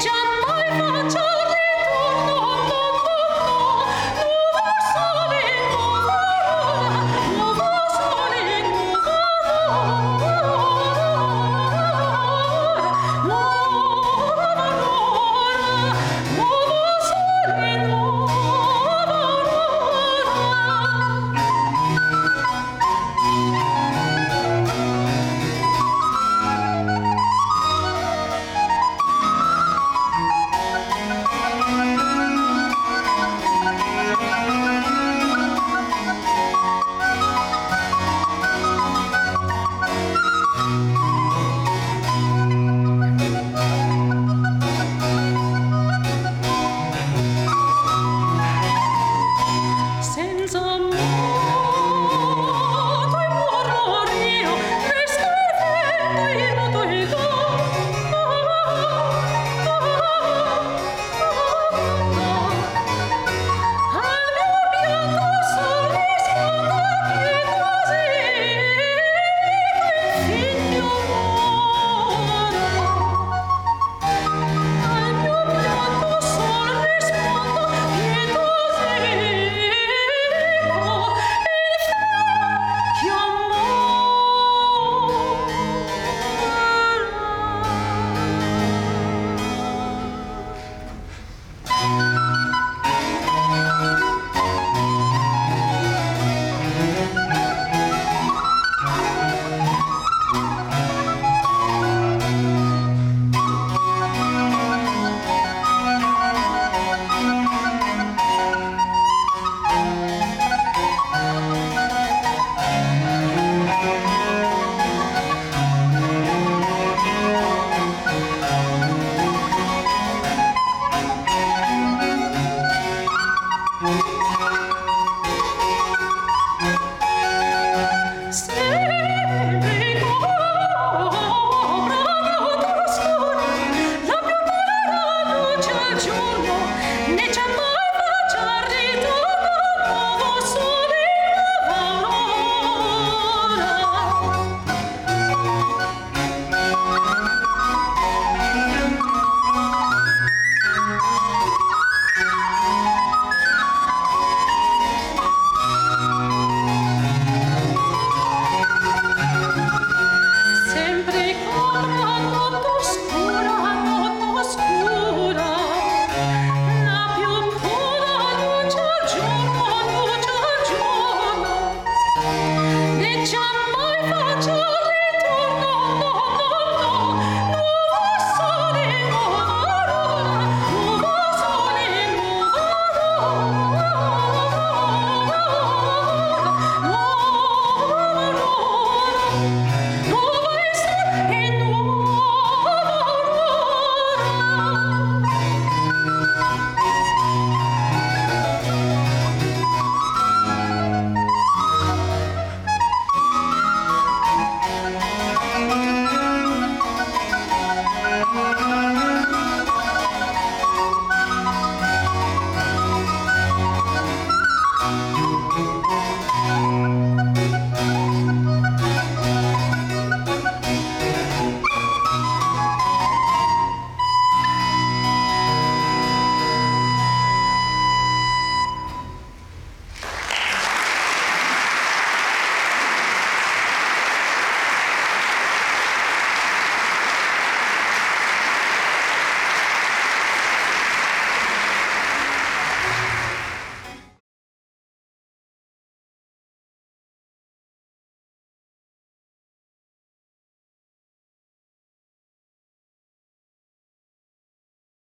jump amor, neće amor.